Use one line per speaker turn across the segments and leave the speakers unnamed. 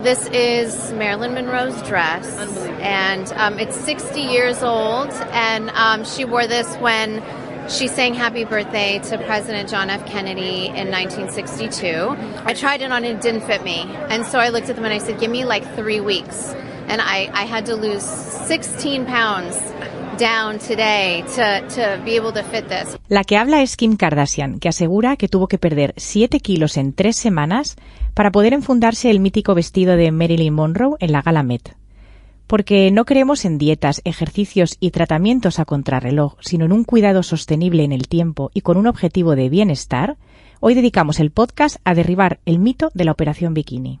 This is Marilyn Monroe's dress, and um, it's 60 years old, and um, she wore this when she sang Happy Birthday to President John F. Kennedy in 1962. I tried it on and it didn't fit me, and so I looked at them and I said, Give me like three weeks. And I, I had to lose 16 pounds
La que habla es Kim Kardashian, que asegura que tuvo que perder 7 kilos en 3 semanas para poder enfundarse el mítico vestido de Marilyn Monroe en la gala Met. Porque no creemos en dietas, ejercicios y tratamientos a contrarreloj, sino en un cuidado sostenible en el tiempo y con un objetivo de bienestar, hoy dedicamos el podcast a derribar el mito de la operación bikini.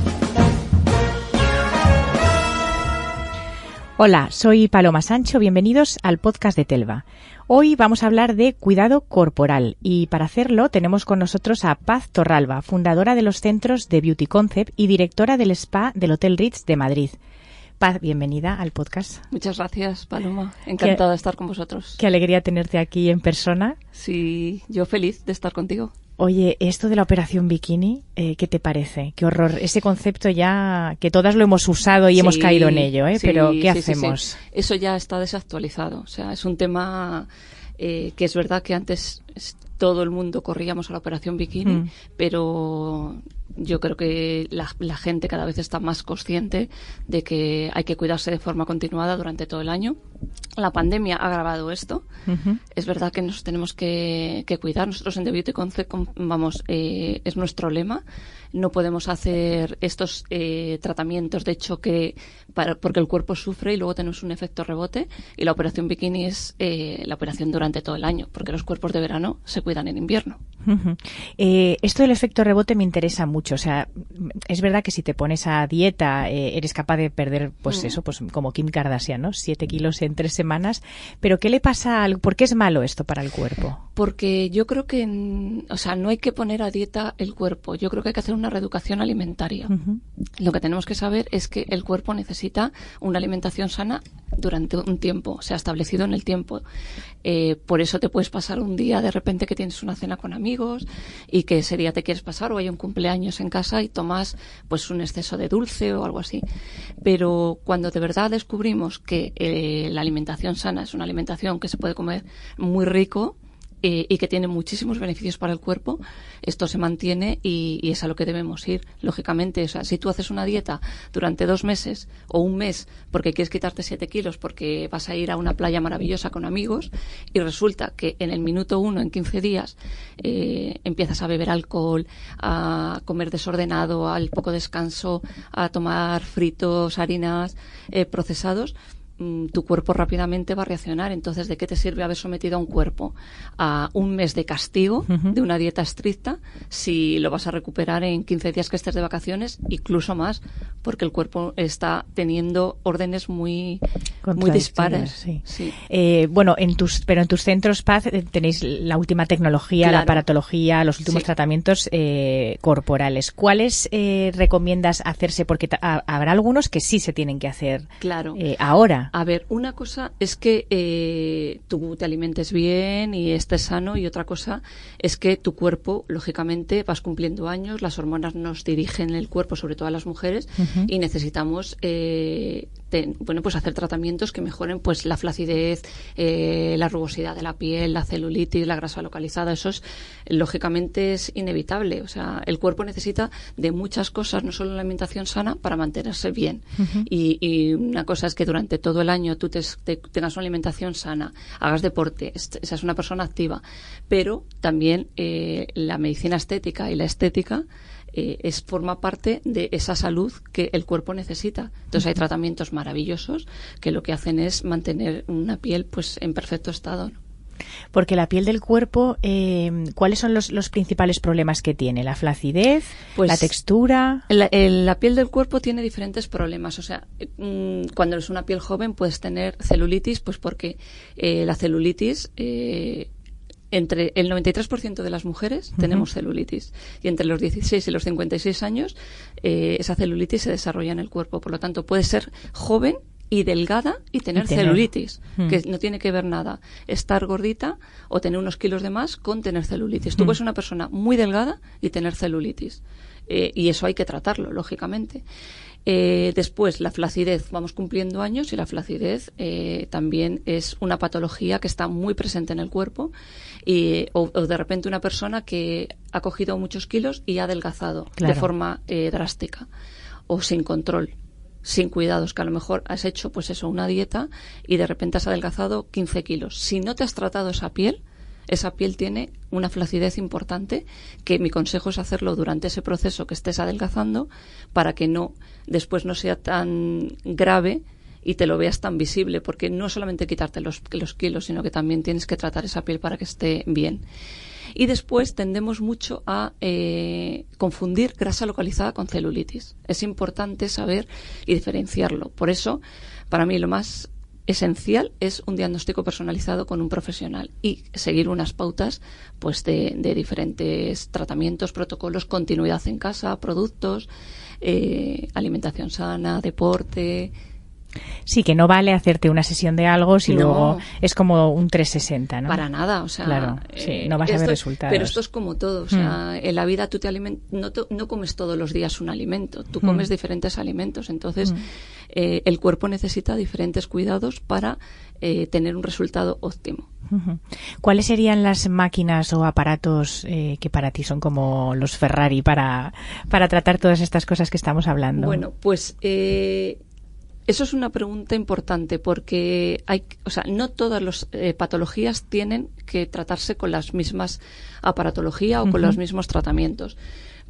Hola, soy Paloma Sancho, bienvenidos al podcast de Telva. Hoy vamos a hablar de cuidado corporal y para hacerlo tenemos con nosotros a Paz Torralba, fundadora de los centros de Beauty Concept y directora del spa del Hotel Ritz de Madrid. Paz, bienvenida al podcast.
Muchas gracias, Paloma. Encantada de estar con vosotros.
Qué alegría tenerte aquí en persona.
Sí, yo feliz de estar contigo.
Oye, esto de la operación bikini, eh, ¿qué te parece? Qué horror. Ese concepto ya, que todas lo hemos usado y hemos caído en ello, ¿eh?
Sí,
Pero, ¿qué
sí,
hacemos?
Eso ya está desactualizado. O sea, es un tema eh, que es verdad que antes todo el mundo corríamos a la operación bikini,
Mm.
pero yo creo que la, la gente cada vez está más consciente de que hay que cuidarse de forma continuada durante todo el año. La pandemia ha agravado esto. Es verdad que nos tenemos que, que cuidar. Nosotros en The Beauty Concept, vamos, eh, es nuestro lema. No podemos hacer estos eh, tratamientos de choque para, porque el cuerpo sufre y luego tenemos un efecto rebote. Y la operación bikini es eh, la operación durante todo el año, porque los cuerpos de verano se cuidan en invierno.
Eh, esto del efecto rebote me interesa mucho. O sea, es verdad que si te pones a dieta eh, eres capaz de perder, pues
Mm.
eso, pues como Kim Kardashian, ¿no? Siete kilos en tres semanas. Pero ¿qué le pasa al, por qué es malo esto para el cuerpo?
Porque yo creo que, o sea, no hay que poner a dieta el cuerpo. Yo creo que hay que hacer una reeducación alimentaria. Lo que tenemos que saber es que el cuerpo necesita una alimentación sana durante un tiempo, o sea, establecido en el tiempo. Eh, por eso te puedes pasar un día de repente que tienes una cena con amigos y que ese día te quieres pasar o hay un cumpleaños en casa y tomas pues un exceso de dulce o algo así. Pero cuando de verdad descubrimos que eh, la alimentación sana es una alimentación que se puede comer muy rico, y que tiene muchísimos beneficios para el cuerpo, esto se mantiene y, y es a lo que debemos ir. Lógicamente, o sea, si tú haces una dieta durante dos meses o un mes porque quieres quitarte siete kilos porque vas a ir a una playa maravillosa con amigos y resulta que en el minuto uno, en 15 días, eh, empiezas a beber alcohol, a comer desordenado, al poco descanso, a tomar fritos, harinas, eh, procesados, mm, tu cuerpo rápidamente va a reaccionar. Entonces, ¿de qué te sirve haber sometido a un cuerpo a un mes de castigo, de una dieta estricta, si lo vas a recuperar en 15 días que estés de vacaciones, incluso más, porque el cuerpo está teniendo órdenes muy, muy dispares.
Sí.
Sí.
Eh, bueno, en tus, pero en tus centros Paz eh, tenéis la última tecnología, la
Claro.
aparatología, los últimos
Sí.
tratamientos eh, corporales. ¿Cuáles eh, recomiendas hacerse? Porque habrá algunos que sí se tienen que hacer
Claro.
eh, ahora.
A ver, una cosa es que eh, tú te alimentes bien y estés sano y otra cosa es que tu cuerpo, lógicamente, vas cumpliendo años, las hormonas nos dirigen el cuerpo, sobre todo a las mujeres, y necesitamos eh, bueno, pues hacer tratamientos que mejoren pues la flacidez, eh, la rugosidad de la piel, la celulitis, la grasa localizada. Eso es, lógicamente, es inevitable. O sea, el cuerpo necesita de muchas cosas, no solo la alimentación sana, para mantenerse bien. y, y una cosa es que durante todo el año tú te- te- tengas una alimentación sana, hagas deporte, seas una persona activa, pero también eh, la medicina estética y la estética eh, es forma parte de esa salud que el cuerpo necesita. Entonces hay tratamientos maravillosos que lo que hacen es mantener una piel pues en perfecto estado. ¿no?
Porque la piel del cuerpo, eh, ¿cuáles son los, los principales problemas que tiene? ¿La flacidez?
Pues-
¿La textura?
La, el- la piel del cuerpo tiene diferentes problemas. O sea, eh, mm, cuando eres una piel joven puedes tener celulitis, pues porque eh, la celulitis eh, entre el 93% de las mujeres tenemos celulitis y entre los 16 y los 56 años eh, esa celulitis se desarrolla en el cuerpo. Por lo tanto, puede ser joven y delgada y tener, celulitis,
Mm.
que no tiene que ver nada estar gordita o tener unos kilos de más con tener celulitis. Tú puedes ser una persona muy delgada y tener celulitis. Eh, y eso hay que tratarlo, lógicamente. Eh, después, la flacidez. Vamos cumpliendo años y la flacidez eh, también es una patología que está muy presente en el cuerpo. Y, o, o de repente una persona que ha cogido muchos kilos y ha adelgazado
Claro.
de forma eh, drástica o sin control sin cuidados, que a lo mejor has hecho pues eso, una dieta y de repente has adelgazado 15 kilos. Si no te has tratado esa piel, esa piel tiene una flacidez importante que mi consejo es hacerlo durante ese proceso que estés adelgazando para que no después no sea tan grave y te lo veas tan visible, porque no solamente quitarte los, los kilos, sino que también tienes que tratar esa piel para que esté bien. Y después tendemos mucho a eh, confundir grasa localizada con celulitis. Es importante saber y diferenciarlo. Por eso, para mí lo más esencial es un diagnóstico personalizado con un profesional y seguir unas pautas pues de, de diferentes tratamientos, protocolos, continuidad en casa, productos, eh, alimentación sana, deporte,
Sí, que no vale hacerte una sesión de algo si
No.
luego es como un 360, ¿no?
Para nada, o sea,
Claro, sí,
eh,
no vas a ver resultados.
Pero esto es como todo, o sea, en la vida tú te alimen- no, te- no comes todos los días un alimento, tú comes diferentes alimentos, entonces eh, el cuerpo necesita diferentes cuidados para eh, tener un resultado óptimo.
¿Cuáles serían las máquinas o aparatos eh, que para ti son como los Ferrari para, para tratar todas estas cosas que estamos hablando?
Bueno, pues eh, eso es una pregunta importante porque hay, o sea, no todas las eh, patologías tienen que tratarse con las mismas aparatología o con los mismos tratamientos.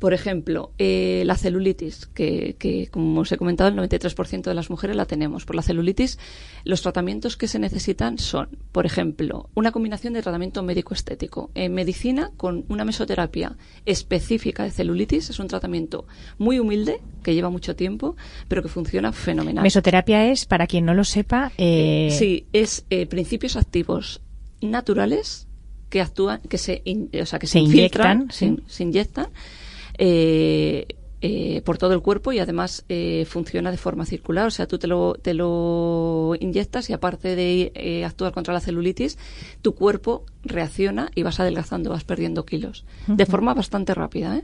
Por ejemplo, eh, la celulitis, que, que, como os he comentado, el 93% de las mujeres la tenemos. Por la celulitis, los tratamientos que se necesitan son, por ejemplo, una combinación de tratamiento médico-estético. En medicina, con una mesoterapia específica de celulitis, es un tratamiento muy humilde, que lleva mucho tiempo, pero que funciona fenomenal.
Mesoterapia es, para quien no lo sepa, eh,
Sí, es eh, principios activos naturales que actúan, que se, in- o sea, que se,
Se
infiltran,
inyectan, sí.
se, se inyectan eh, eh, por todo el cuerpo y además eh, funciona de forma circular. O sea, tú te lo, te lo inyectas y aparte de eh, actuar contra la celulitis, tu cuerpo reacciona y vas adelgazando, vas perdiendo kilos de forma bastante rápida.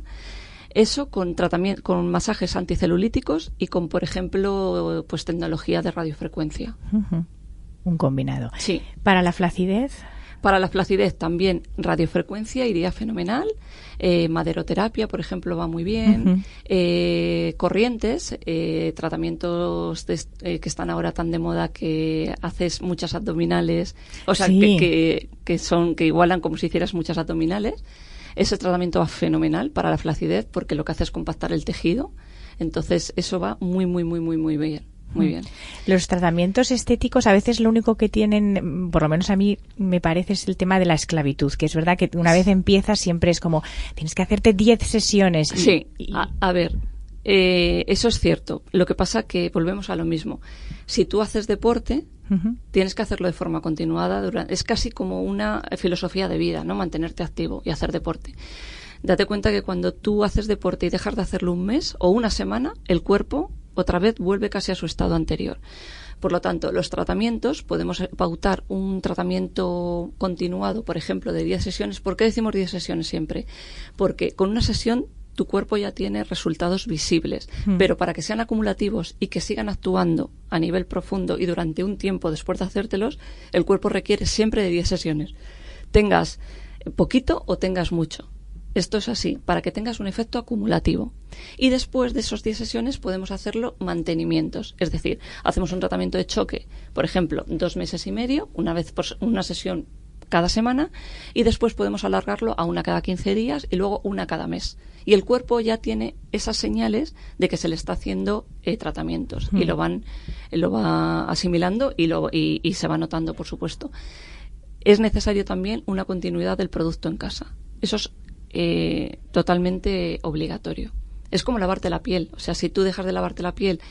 Eso con tratamiento, con masajes anticelulíticos y con, por ejemplo, pues tecnología de radiofrecuencia.
un combinado.
Sí.
Para la flacidez,
Para la flacidez también radiofrecuencia iría fenomenal. Eh, maderoterapia, por ejemplo, va muy bien. Eh, corrientes, eh, tratamientos de eh, que están ahora tan de moda que haces muchas abdominales, o sea,
Sí.
que, que, que son que igualan como si hicieras muchas abdominales. Ese tratamiento va fenomenal para la flacidez porque lo que hace es compactar el tejido. Entonces, eso va muy, muy, muy, muy, muy bien. Muy bien.
los tratamientos estéticos a veces lo único que tienen, por lo menos a mí me parece, es el tema de la esclavitud, que es verdad que una vez empiezas siempre es como, tienes que hacerte 10 sesiones. y-
Sí,
y-
a, a ver, eh, eso es cierto. Lo que pasa que volvemos a lo mismo. Si tú haces deporte, tienes que hacerlo de forma continuada. Durante, es casi como una filosofía de vida, ¿no? Mantenerte activo y hacer deporte. Date cuenta que cuando tú haces deporte y dejas de hacerlo un mes o una semana, el cuerpo otra vez vuelve casi a su estado anterior. Por lo tanto, los tratamientos, podemos pautar un tratamiento continuado, por ejemplo, de 10 sesiones. ¿Por qué decimos 10 sesiones siempre? Porque con una sesión tu cuerpo ya tiene resultados visibles, pero para que sean acumulativos y que sigan actuando a nivel profundo y durante un tiempo después de hacértelos, el cuerpo requiere siempre de 10 sesiones. Tengas poquito o tengas mucho. Esto es así, para que tengas un efecto acumulativo. Y después de esos 10 sesiones podemos hacerlo mantenimientos. Es decir, hacemos un tratamiento de choque, por ejemplo, dos meses y medio, una vez por una sesión cada semana, y después podemos alargarlo a una cada 15 días y luego una cada mes. Y el cuerpo ya tiene esas señales de que se le está haciendo eh, tratamientos y lo van lo va asimilando y, lo, y, y se va notando, por supuesto es necesario también una continuidad del producto en casa. Eso es eh, totalmente obligatorio. Es como lavarte la piel. O sea, si tú dejas de lavarte la piel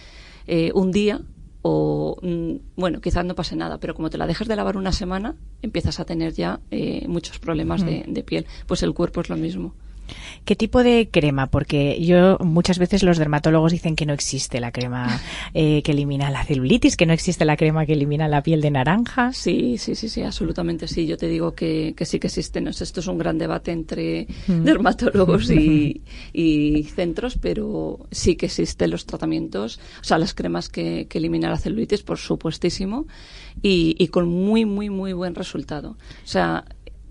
eh, un día o mm, bueno, quizás no pase nada, pero como te la dejas de lavar una semana, empiezas a tener ya eh, muchos problemas de, de piel. Pues el cuerpo es lo mismo.
¿Qué tipo de crema? Porque yo muchas veces los dermatólogos dicen que no existe la crema eh, que elimina la celulitis, que no existe la crema que elimina la piel de naranja.
Sí, sí, sí, sí, absolutamente sí. Yo te digo que, que sí que existen. Esto es un gran debate entre dermatólogos y, y, centros, pero sí que existen los tratamientos, o sea, las cremas que, que eliminan la celulitis, por supuestísimo, y, y con muy, muy, muy buen resultado. O sea,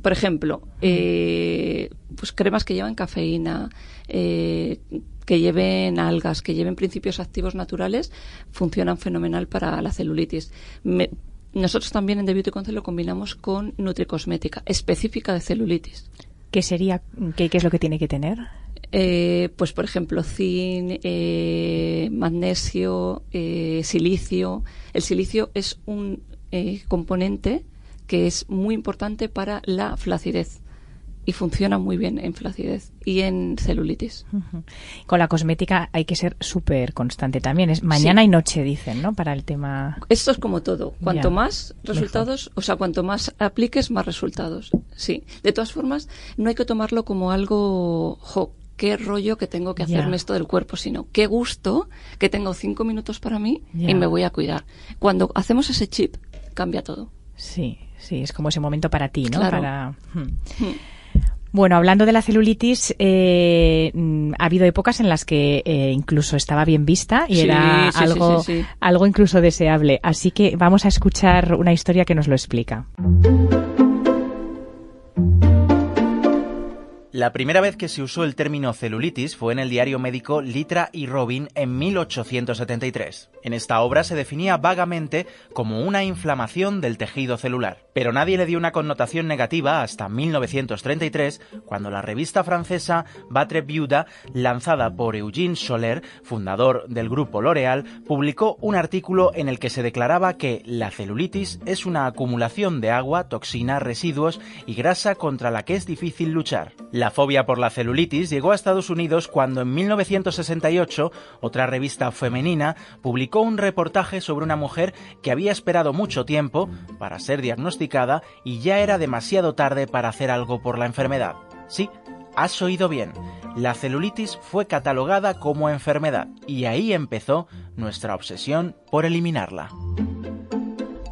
por ejemplo, eh, pues cremas que llevan cafeína, eh, que lleven algas, que lleven principios activos naturales, funcionan fenomenal para la celulitis. nosotros también en The Beauty Concept lo combinamos con nutricosmética específica de celulitis.
¿Qué sería, qué, es lo que tiene que tener?
Eh, pues por ejemplo zinc, magnesio, silicio. El silicio es un componente que es muy importante para la flacidez y funciona muy bien en flacidez y en celulitis.
Con la cosmética hay que ser súper constante también. Es mañana y noche, dicen, ¿no? Para el tema.
Esto es como todo. Cuanto más resultados, o sea, cuanto más apliques, más resultados. Sí. De todas formas, no hay que tomarlo como algo. Jo, qué rollo que tengo que hacerme esto del cuerpo, sino qué gusto que tengo cinco minutos para mí y me voy a cuidar. Cuando hacemos ese chip, cambia todo.
Sí, sí, es como ese momento para ti, ¿no? Para, hmm. Hmm. Bueno, hablando de la celulitis, eh, mm, ha habido épocas en las que eh, incluso estaba bien vista y era algo, algo incluso deseable. Así que vamos a escuchar una historia que nos lo explica.
La primera vez que se usó el término celulitis fue en el diario médico Litra y Robin en 1873. En esta obra se definía vagamente como una inflamación del tejido celular, pero nadie le dio una connotación negativa hasta 1933, cuando la revista francesa Batre Viuda, lanzada por Eugène Soler, fundador del grupo L'Oréal, publicó un artículo en el que se declaraba que la celulitis es una acumulación de agua, toxina, residuos y grasa contra la que es difícil luchar. Fobia por la celulitis llegó a Estados Unidos cuando en 1968 otra revista femenina publicó un reportaje sobre una mujer que había esperado mucho tiempo para ser diagnosticada y ya era demasiado tarde para hacer algo por la enfermedad. Sí, has oído bien. La celulitis fue catalogada como enfermedad y ahí empezó nuestra obsesión por eliminarla.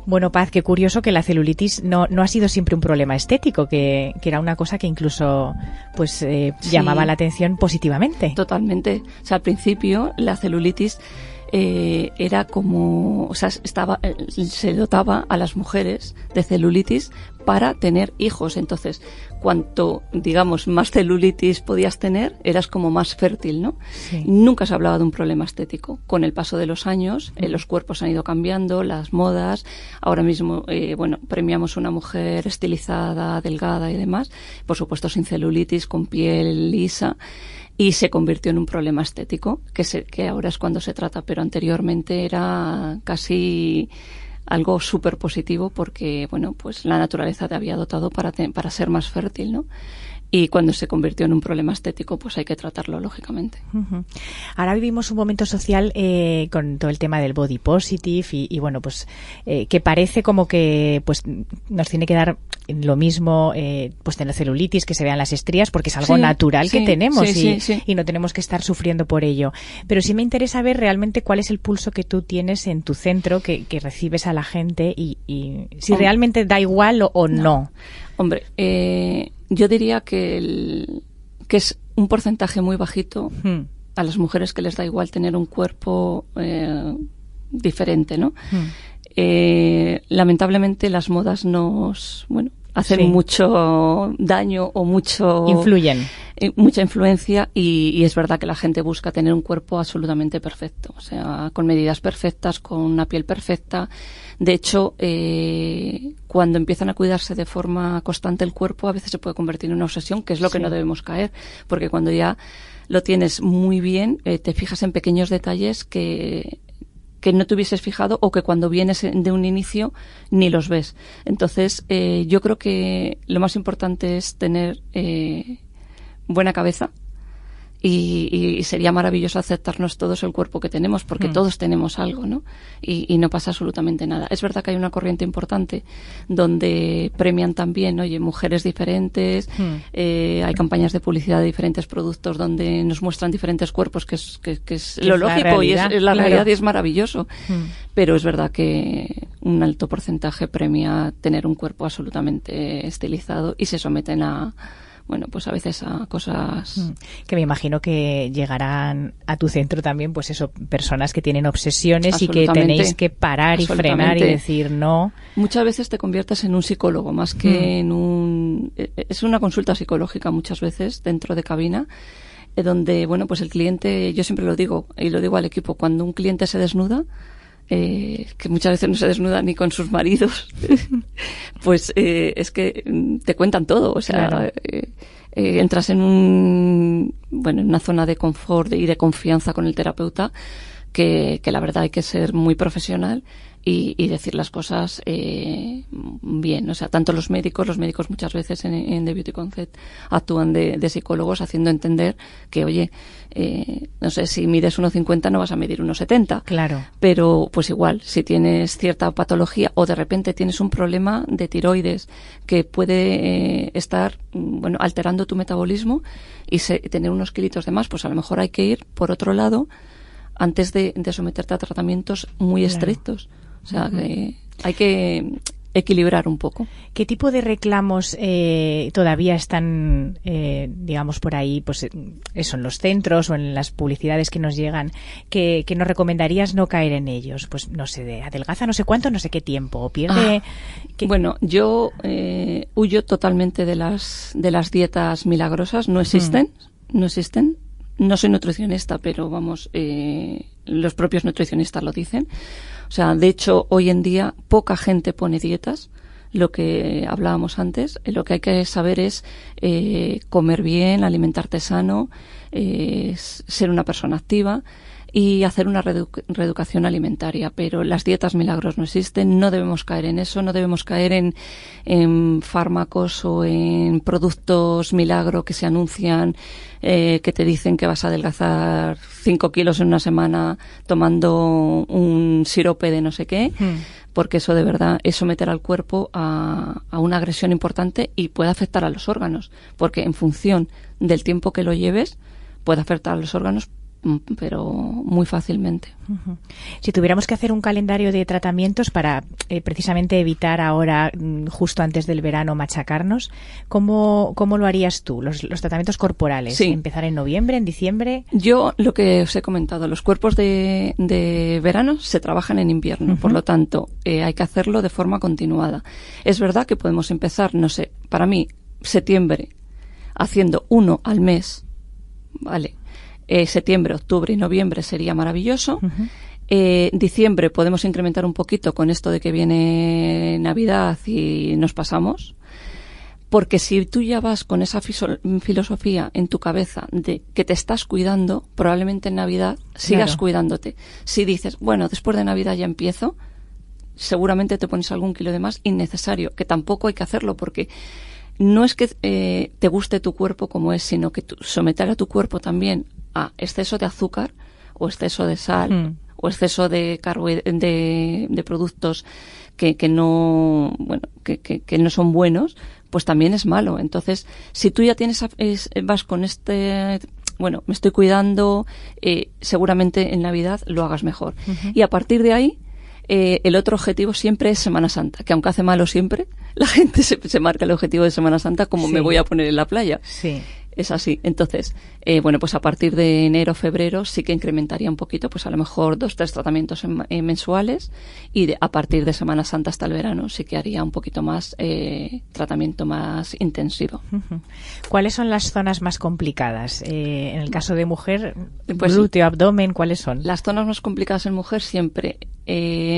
Bueno, Paz, qué curioso que la celulitis no, no ha sido siempre un problema estético, que, que era una cosa que incluso pues eh, llamaba la atención positivamente.
Totalmente. O sea, al principio la celulitis eh, era como, o sea, estaba, eh, se dotaba a las mujeres de celulitis para tener hijos. Entonces, cuanto, digamos, más celulitis podías tener, eras como más fértil, ¿no? Nunca se hablaba de un problema estético. Con el paso de los años, eh, los cuerpos han ido cambiando, las modas. Ahora mismo, bueno, premiamos una mujer estilizada, delgada y demás. Por supuesto, sin celulitis, con piel lisa y se convirtió en un problema estético, que, se, que ahora es cuando se trata, pero anteriormente era casi algo súper positivo porque, bueno, pues la naturaleza te había dotado para, para ser más fértil, ¿no? y cuando se convirtió en un problema estético, pues hay que tratarlo lógicamente.
Ahora vivimos un momento social eh, con todo el tema del body positive y, bueno, pues eh, que parece como que pues nos tiene que dar lo mismo eh, pues tener celulitis, que se vean las estrías, porque es algo natural que tenemos y, y, no tenemos que estar sufriendo por ello. Pero sí me interesa ver realmente cuál es el pulso que tú tienes en tu centro, que, que recibes a la gente y, y si realmente da igual o, no.
Hombre, eh, yo diría que, el, que es un porcentaje muy bajito hmm. a las mujeres que les da igual tener un cuerpo eh, diferente, ¿no? Hmm. Eh, lamentablemente las modas nos, bueno, hacen mucho daño o mucho
influyen.
eh, mucha influencia y, y, es verdad que la gente busca tener un cuerpo absolutamente perfecto o sea con medidas perfectas con una piel perfecta. De hecho, eh, cuando empiezan a cuidarse de forma constante el cuerpo, a veces se puede convertir en una obsesión, que es lo que no debemos caer, porque cuando ya lo tienes muy bien, eh, te fijas en pequeños detalles que que no te hubieses fijado o que cuando vienes de un inicio ni los ves. Entonces, eh, yo creo que lo más importante es tener buena cabeza y, sería maravilloso aceptarnos todos el cuerpo que tenemos, porque
Mm.
todos tenemos algo, ¿no? Y, y no pasa absolutamente nada. Es verdad que hay una corriente importante donde premian también, oye, mujeres diferentes,
Mm.
eh, hay campañas de publicidad de diferentes productos donde nos muestran diferentes cuerpos, que es, que, que es lo
es
lógico y es, la
claro.
realidad y es maravilloso.
Mm.
Pero es verdad que un alto porcentaje premia tener un cuerpo absolutamente estilizado y se someten a, bueno, pues a veces a cosas.
Mm. Que me imagino que llegarán a tu centro también, pues eso, personas que tienen obsesiones y que tenéis que parar y frenar y decir no.
Muchas veces te conviertes en un psicólogo más que
Mm.
en un. eh, Es una consulta psicológica muchas veces dentro de cabina, eh, donde, bueno, pues el cliente, yo siempre lo digo y lo digo al equipo, cuando un cliente se desnuda, eh, que muchas veces no se desnuda ni con sus maridos, pues eh, es que mm, te cuentan todo. O sea,
Claro.
eh, eh, entras en un bueno en una zona de confort y de confianza con el terapeuta que, que la verdad hay que ser muy profesional y, y decir las cosas eh, bien. O sea, tanto los médicos, los médicos muchas veces en, en The Beauty Concept actúan de, de psicólogos haciendo entender que, oye, eh, no sé, si mides 1,50 no vas a medir 1,70
Claro.
pero pues igual, si tienes cierta patología o de repente tienes un problema de tiroides que puede eh, estar mm, bueno alterando tu metabolismo y se- tener unos kilitos de más, pues a lo mejor hay que ir por otro lado antes de, de someterte a tratamientos muy
Claro.
estrictos. O sea, que hay que equilibrar un poco.
¿Qué tipo de reclamos eh, todavía están, eh, digamos, por ahí, pues eh, eso, en los centros o en las publicidades que nos llegan, que, que nos recomendarías no caer en ellos? Pues no sé, de adelgaza no sé cuánto, no sé qué tiempo, o pierde... que-
Bueno, yo eh, huyo totalmente de las de las dietas milagrosas. No existen, no existen. No soy nutricionista, pero vamos, eh, los propios nutricionistas lo dicen. O sea, de hecho, hoy en día poca gente pone dietas. Lo que hablábamos antes, eh, lo que hay que saber es eh, comer bien, alimentarte sano, eh, ser una persona activa y hacer una reedu- reeducación alimentaria. Pero las dietas milagros no existen, no debemos caer en eso, no debemos caer en, en fármacos o en productos milagro que se anuncian, eh, que te dicen que vas a adelgazar 5 kilos en una semana tomando un sirope de no sé qué, porque eso de verdad es someter al cuerpo a, a una agresión importante y puede afectar a los órganos, porque en función del tiempo que lo lleves, puede afectar a los órganos, pero muy fácilmente.
Si tuviéramos que hacer un calendario de tratamientos para eh, precisamente evitar ahora, mm, justo antes del verano, machacarnos, ¿cómo, cómo lo harías tú? Los, los tratamientos corporales.
Sí.
¿Empezar en noviembre, en diciembre?
Yo lo que os he comentado, los cuerpos de, de verano se trabajan en invierno, por lo tanto eh, hay que hacerlo de forma continuada. Es verdad que podemos empezar, no sé, para mí, septiembre, haciendo uno al mes, ¿vale? Eh, septiembre, octubre y noviembre sería maravilloso. Eh, diciembre podemos incrementar un poquito con esto de que viene Navidad y nos pasamos. Porque si tú ya vas con esa filosofía en tu cabeza de que te estás cuidando, probablemente en Navidad sigas
Claro.
cuidándote. Si dices, bueno, después de Navidad ya empiezo, seguramente te pones algún kilo de más innecesario, que tampoco hay que hacerlo porque no es que eh, te guste tu cuerpo como es, sino que someter a tu cuerpo también a exceso de azúcar o exceso de sal
Mm.
o exceso de, de, de productos que, que no bueno que, que- que no son buenos pues también es malo entonces si tú ya tienes es- vas con este bueno me estoy cuidando eh, seguramente en navidad lo hagas mejor y a partir de ahí eh, el otro objetivo siempre es Semana Santa, que aunque hace malo siempre, la gente se, se marca el objetivo de Semana Santa como
Sí.
me voy a poner en la playa.
Sí.
Es así. Entonces, eh, bueno, pues a partir de enero, febrero sí que incrementaría un poquito, pues a lo mejor dos, tres tratamientos en- eh, mensuales y de- a partir de Semana Santa hasta el verano sí que haría un poquito más eh, tratamiento más intensivo.
¿Cuáles son las zonas más complicadas? Eh, en el caso de mujer,
Pues-
glúteo, abdomen, ¿cuáles son?
Las zonas más complicadas en mujer siempre,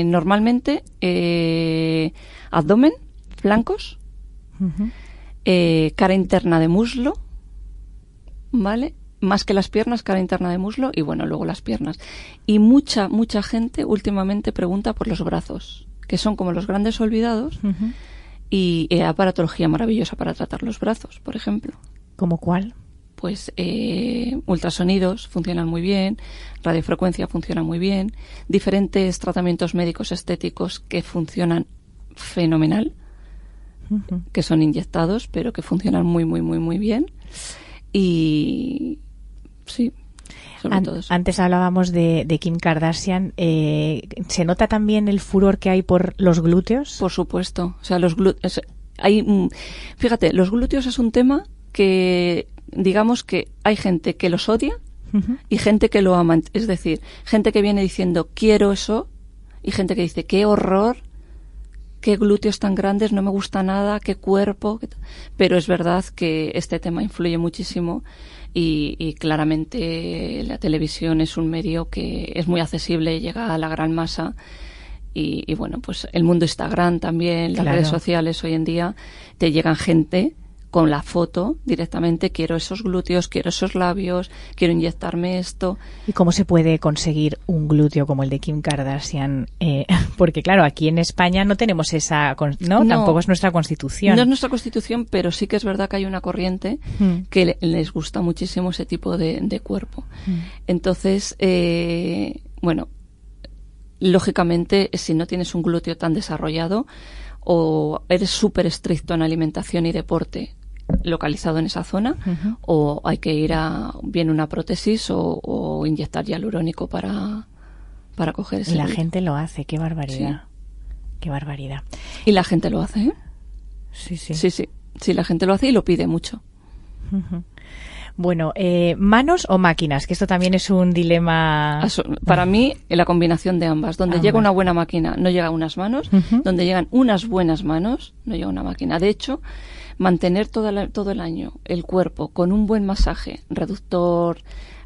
normalmente, abdomen, flancos, cara interna de muslo, ¿vale? Más que las piernas, cara interna de muslo y bueno, luego las piernas. Y mucha, mucha gente últimamente pregunta por los brazos, que son como los grandes olvidados y eh, aparatología maravillosa para tratar los brazos, por ejemplo.
¿Cómo cuál?
pues eh, ultrasonidos funcionan muy bien, radiofrecuencia funciona muy bien, diferentes tratamientos médicos estéticos que funcionan fenomenal, que son inyectados, pero que funcionan muy, muy, muy, muy bien. Y sí,
An-. Antes hablábamos de, de Kim Kardashian. eh, ¿Se nota también el furor que hay por los glúteos?
Por supuesto. O sea, los glúteos. Hay, mm, fíjate, los glúteos es un tema que, digamos que hay gente que los odia y gente que lo ama. Es decir, gente que viene diciendo quiero eso y gente que dice qué horror, qué glúteos tan grandes, no me gusta nada, qué cuerpo. qué ta-". Pero es verdad que este tema influye muchísimo y, y claramente la televisión es un medio que es muy accesible, llega a la gran masa. Y, y bueno, pues el mundo Instagram también, las
Claro.
redes sociales hoy en día, te llegan gente con la foto directamente, quiero esos glúteos, quiero esos labios, quiero inyectarme esto.
¿Y cómo se puede conseguir un glúteo como el de Kim Kardashian? Eh, porque claro, aquí en España no tenemos esa, ¿no?
No.
Tampoco es nuestra constitución.
No es nuestra constitución, pero sí que es verdad que hay una corriente
Mm.
que le- les gusta muchísimo ese tipo de, de cuerpo.
Mm.
Entonces, eh, bueno, lógicamente, si no tienes un glúteo tan desarrollado o eres súper estricto en alimentación y deporte localizado en esa zona, o hay que ir a bien una prótesis o, o inyectar hialurónico para, para coger ese
Y la gente lo hace, qué barbaridad. Qué barbaridad.
Y la gente lo hace, ¿eh?
Sí, sí.
Sí, sí. Sí, la gente lo hace y lo pide mucho.
Bueno, eh, ¿manos o máquinas? Que esto también es un dilema.
Aso- Para mí, la combinación de ambas. Donde
Ambas.
llega una buena máquina, no llega unas manos. Donde llegan unas buenas manos, no llega una máquina. De hecho, mantener toda la- todo el año el cuerpo con un buen masaje, reductor,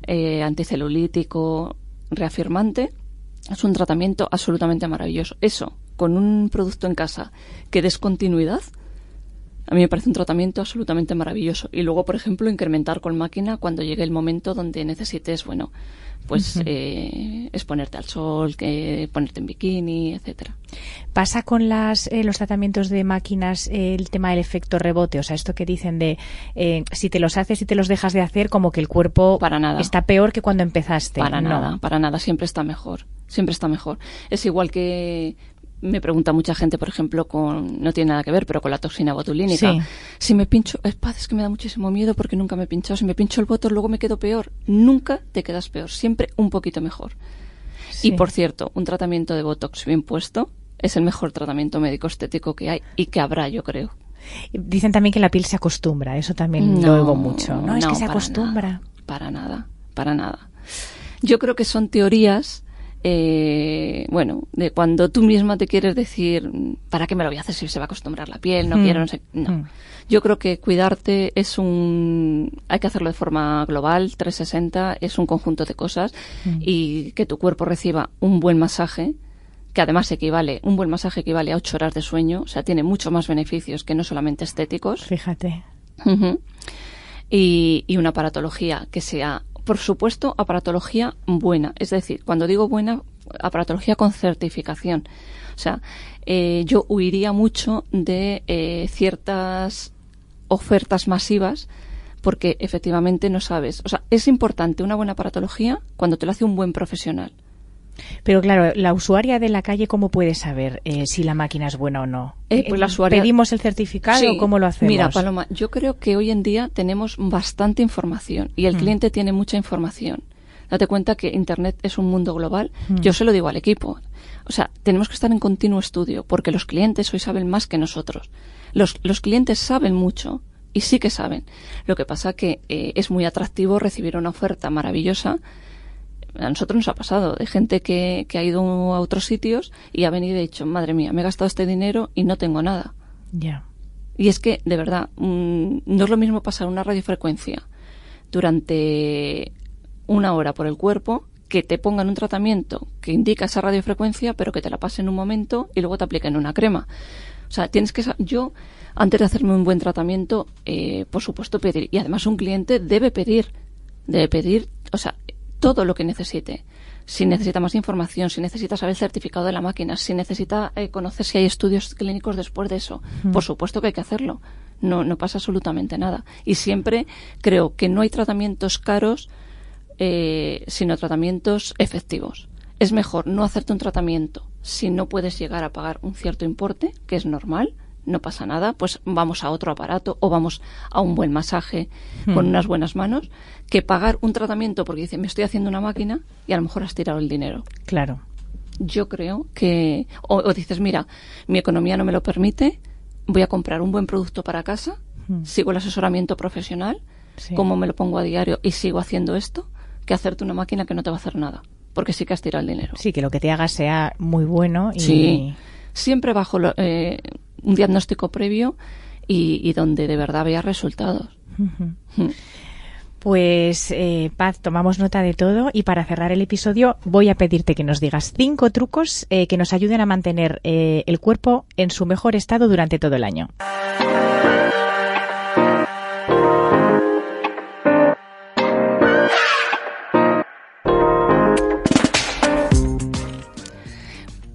eh, anticelulítico, reafirmante, es un tratamiento absolutamente maravilloso. Eso, con un producto en casa que des continuidad, a mí me parece un tratamiento absolutamente maravilloso. Y luego, por ejemplo, incrementar con máquina cuando llegue el momento donde necesites, bueno, pues eh, exponerte al sol, que ponerte en bikini, etcétera.
¿Pasa con las, eh, los tratamientos de máquinas eh, el tema del efecto rebote? O sea, esto que dicen de si te los haces y te los dejas de hacer, como que el cuerpo
Para nada.
está peor que cuando empezaste.
Para
No.
nada, para nada, siempre está mejor, siempre está mejor. Es igual que me pregunta mucha gente, por ejemplo, con no tiene nada que ver, pero con la toxina botulínica.
Sí.
Si me pincho, es que me da muchísimo miedo porque nunca me he pinchado. Si me pincho el botox, luego me quedo peor. Nunca te quedas peor, siempre un poquito mejor.
Sí.
Y por cierto, un tratamiento de botox bien puesto es el mejor tratamiento médico estético que hay y que habrá, yo creo.
Dicen también que la piel se acostumbra, eso también lo oigo mucho. No, es que se
para
acostumbra.
nada, para nada, para nada. Yo creo que son teorías, eh, bueno, de cuando tú misma te quieres decir, ¿para qué me lo voy a hacer si se va a acostumbrar la piel? No
Mm,
quiero, no sé. No.
mm.
Yo creo que cuidarte es un. Hay que hacerlo de forma global, 360, es un conjunto de cosas
Mm.
y que tu cuerpo reciba un buen masaje que además equivale, un buen masaje equivale a ocho horas de sueño, o sea, tiene mucho más beneficios que no solamente estéticos.
Fíjate.
Y, y una aparatología que sea, por supuesto, aparatología buena. Es decir, cuando digo buena, aparatología con certificación. O sea, eh, yo huiría mucho de eh, ciertas ofertas masivas porque efectivamente no sabes. O sea, es importante una buena aparatología cuando te lo hace un buen profesional.
Pero claro, la usuaria de la calle, ¿cómo puede saber eh, si la máquina es buena o no?
Eh, pues la usuaria-
¿Pedimos el certificado
Sí.
o cómo lo hacemos?
Mira, Paloma, yo creo que hoy en día tenemos bastante información y el
Mm.
cliente tiene mucha información. Date cuenta que Internet es un mundo global.
Mm.
Yo se lo digo al equipo. O sea, tenemos que estar en continuo estudio porque los clientes hoy saben más que nosotros. Los, los clientes saben mucho y sí que saben. Lo que pasa que eh, es muy atractivo recibir una oferta maravillosa a nosotros nos ha pasado de gente que, que ha ido a otros sitios y ha venido y ha dicho, madre mía, me he gastado este dinero y no tengo nada.
Ya.
Y es que, de verdad, mm, no es lo mismo pasar una radiofrecuencia durante una hora por el cuerpo que te pongan un tratamiento que indica esa radiofrecuencia, pero que te la pasen un momento y luego te apliquen una crema. O sea, tienes que... Yo, antes de hacerme un buen tratamiento, eh, por supuesto pedir. Y además un cliente debe pedir. Debe pedir, o sea, todo lo que necesite. Si necesita más información, si necesita saber el certificado de la máquina, si necesita eh, conocer si hay estudios clínicos después de eso. Por supuesto que hay que hacerlo. no, no pasa absolutamente nada. Y siempre creo que no hay tratamientos caros, eh, sino tratamientos efectivos. Es mejor no hacerte un tratamiento si no puedes llegar a pagar un cierto importe, que es normal, no pasa nada, pues vamos a otro aparato o vamos a un buen masaje con
Hmm.
unas buenas manos, que pagar un tratamiento porque dice, me estoy haciendo una máquina y a lo mejor has tirado el dinero.
Claro.
Yo creo que, o, o dices, mira, mi economía no me lo permite, voy a comprar un buen producto para casa,
Hmm.
sigo el asesoramiento profesional,
Sí.
como me lo pongo a diario y sigo haciendo esto, que hacerte una máquina que no te va a hacer nada, porque sí que has tirado el dinero.
Sí, que lo que te hagas sea muy bueno y
Sí. Siempre bajo lo- eh, un diagnóstico previo y, y donde de verdad veas resultados. Mm.
Pues, eh, Paz, tomamos nota de todo y para cerrar el episodio voy a pedirte que nos digas cinco trucos eh, que nos ayuden a mantener eh, el cuerpo en su mejor estado durante todo el año.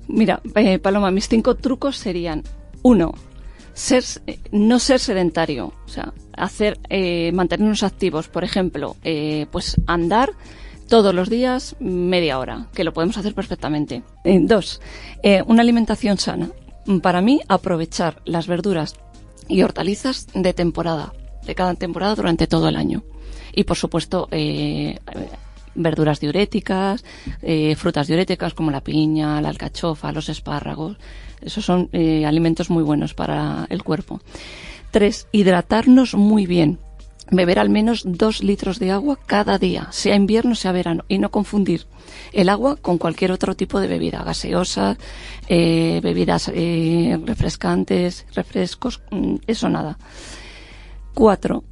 Mira, eh, Paloma, mis cinco trucos serían, uno, no ser sedentario, o sea, hacer, eh, mantenernos activos, por ejemplo, eh, pues andar todos los días media hora, que lo podemos hacer perfectamente. Eh, dos, una alimentación sana. Para mí, aprovechar las verduras y hortalizas de temporada, de cada temporada durante todo el año. Y por supuesto, verduras diuréticas, eh, frutas diuréticas como la piña, la alcachofa, los espárragos. Esos son eh, alimentos muy buenos para el cuerpo. Tres, hidratarnos muy bien. Beber al menos dos litros de agua cada día, sea invierno, sea verano, y no confundir el agua con cualquier otro tipo de bebida, gaseosa, eh, bebidas refrescantes, refrescos, mm, eso nada. Cuatro,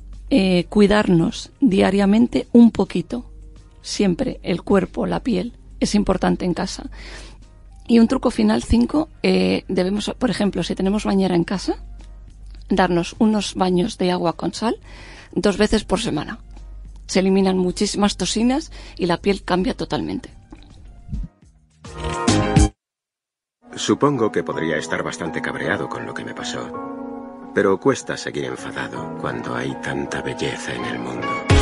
cuidarnos diariamente un poquito. Siempre el cuerpo, la piel, es importante en casa. Y un truco final, cinco, eh, debemos, por ejemplo, si tenemos bañera en casa, darnos unos baños de agua con sal dos veces por semana. Se eliminan muchísimas toxinas y la piel cambia totalmente.
Supongo que podría estar bastante cabreado con lo que me pasó. Pero cuesta seguir enfadado cuando hay tanta belleza en el mundo.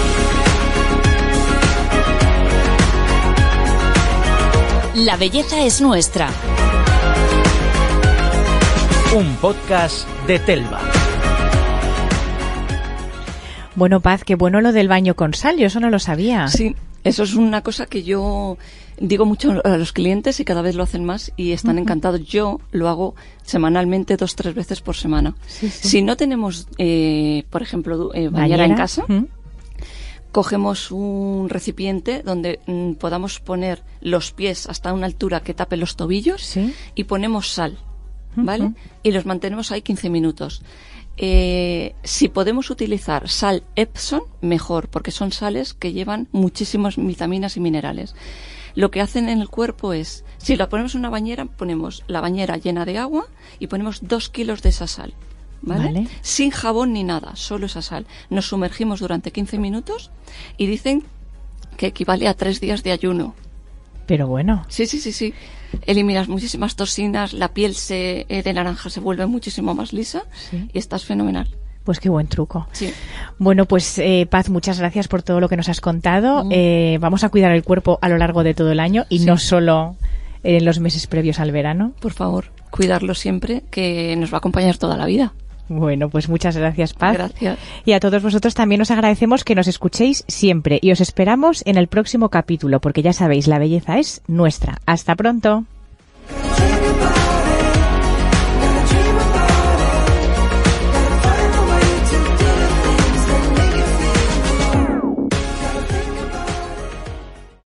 La belleza es nuestra.
Un podcast de Telva.
Bueno, Paz, qué bueno lo del baño con sal, yo eso no lo sabía.
Sí, eso es una cosa que yo digo mucho a los clientes y cada vez lo hacen más y están encantados. Yo lo hago semanalmente, dos, tres veces por semana. Si no tenemos, eh, por ejemplo, eh, bañera en casa. Cogemos un recipiente donde mm, podamos poner los pies hasta una altura que tape los tobillos
Sí.
y ponemos sal, ¿vale? Y los mantenemos ahí 15 minutos. Eh, si podemos utilizar sal Epsom, mejor, porque son sales que llevan muchísimas vitaminas y minerales. Lo que hacen en el cuerpo es, si la ponemos en una bañera, ponemos la bañera llena de agua y ponemos dos kilos de esa sal. ¿Vale?
Vale.
Sin jabón ni nada, solo esa sal. Nos sumergimos durante 15 minutos y dicen que equivale a tres días de ayuno.
Pero bueno,
Sí, sí, sí, sí. Eliminas muchísimas toxinas, la piel se, eh, de naranja se vuelve muchísimo más lisa
Sí.
y estás fenomenal.
pues qué buen truco.
Sí.
Bueno, pues eh, Paz, muchas gracias por todo lo que nos has contado. Eh, vamos a cuidar el cuerpo a lo largo de todo el año y no solo en los meses previos al verano.
Por favor, cuidarlo siempre, que nos va a acompañar toda la vida.
Bueno, pues muchas gracias, Paz.
Gracias.
Y a todos vosotros también os agradecemos que nos escuchéis siempre y os esperamos en el próximo capítulo, porque ya sabéis, la belleza es nuestra. Hasta pronto.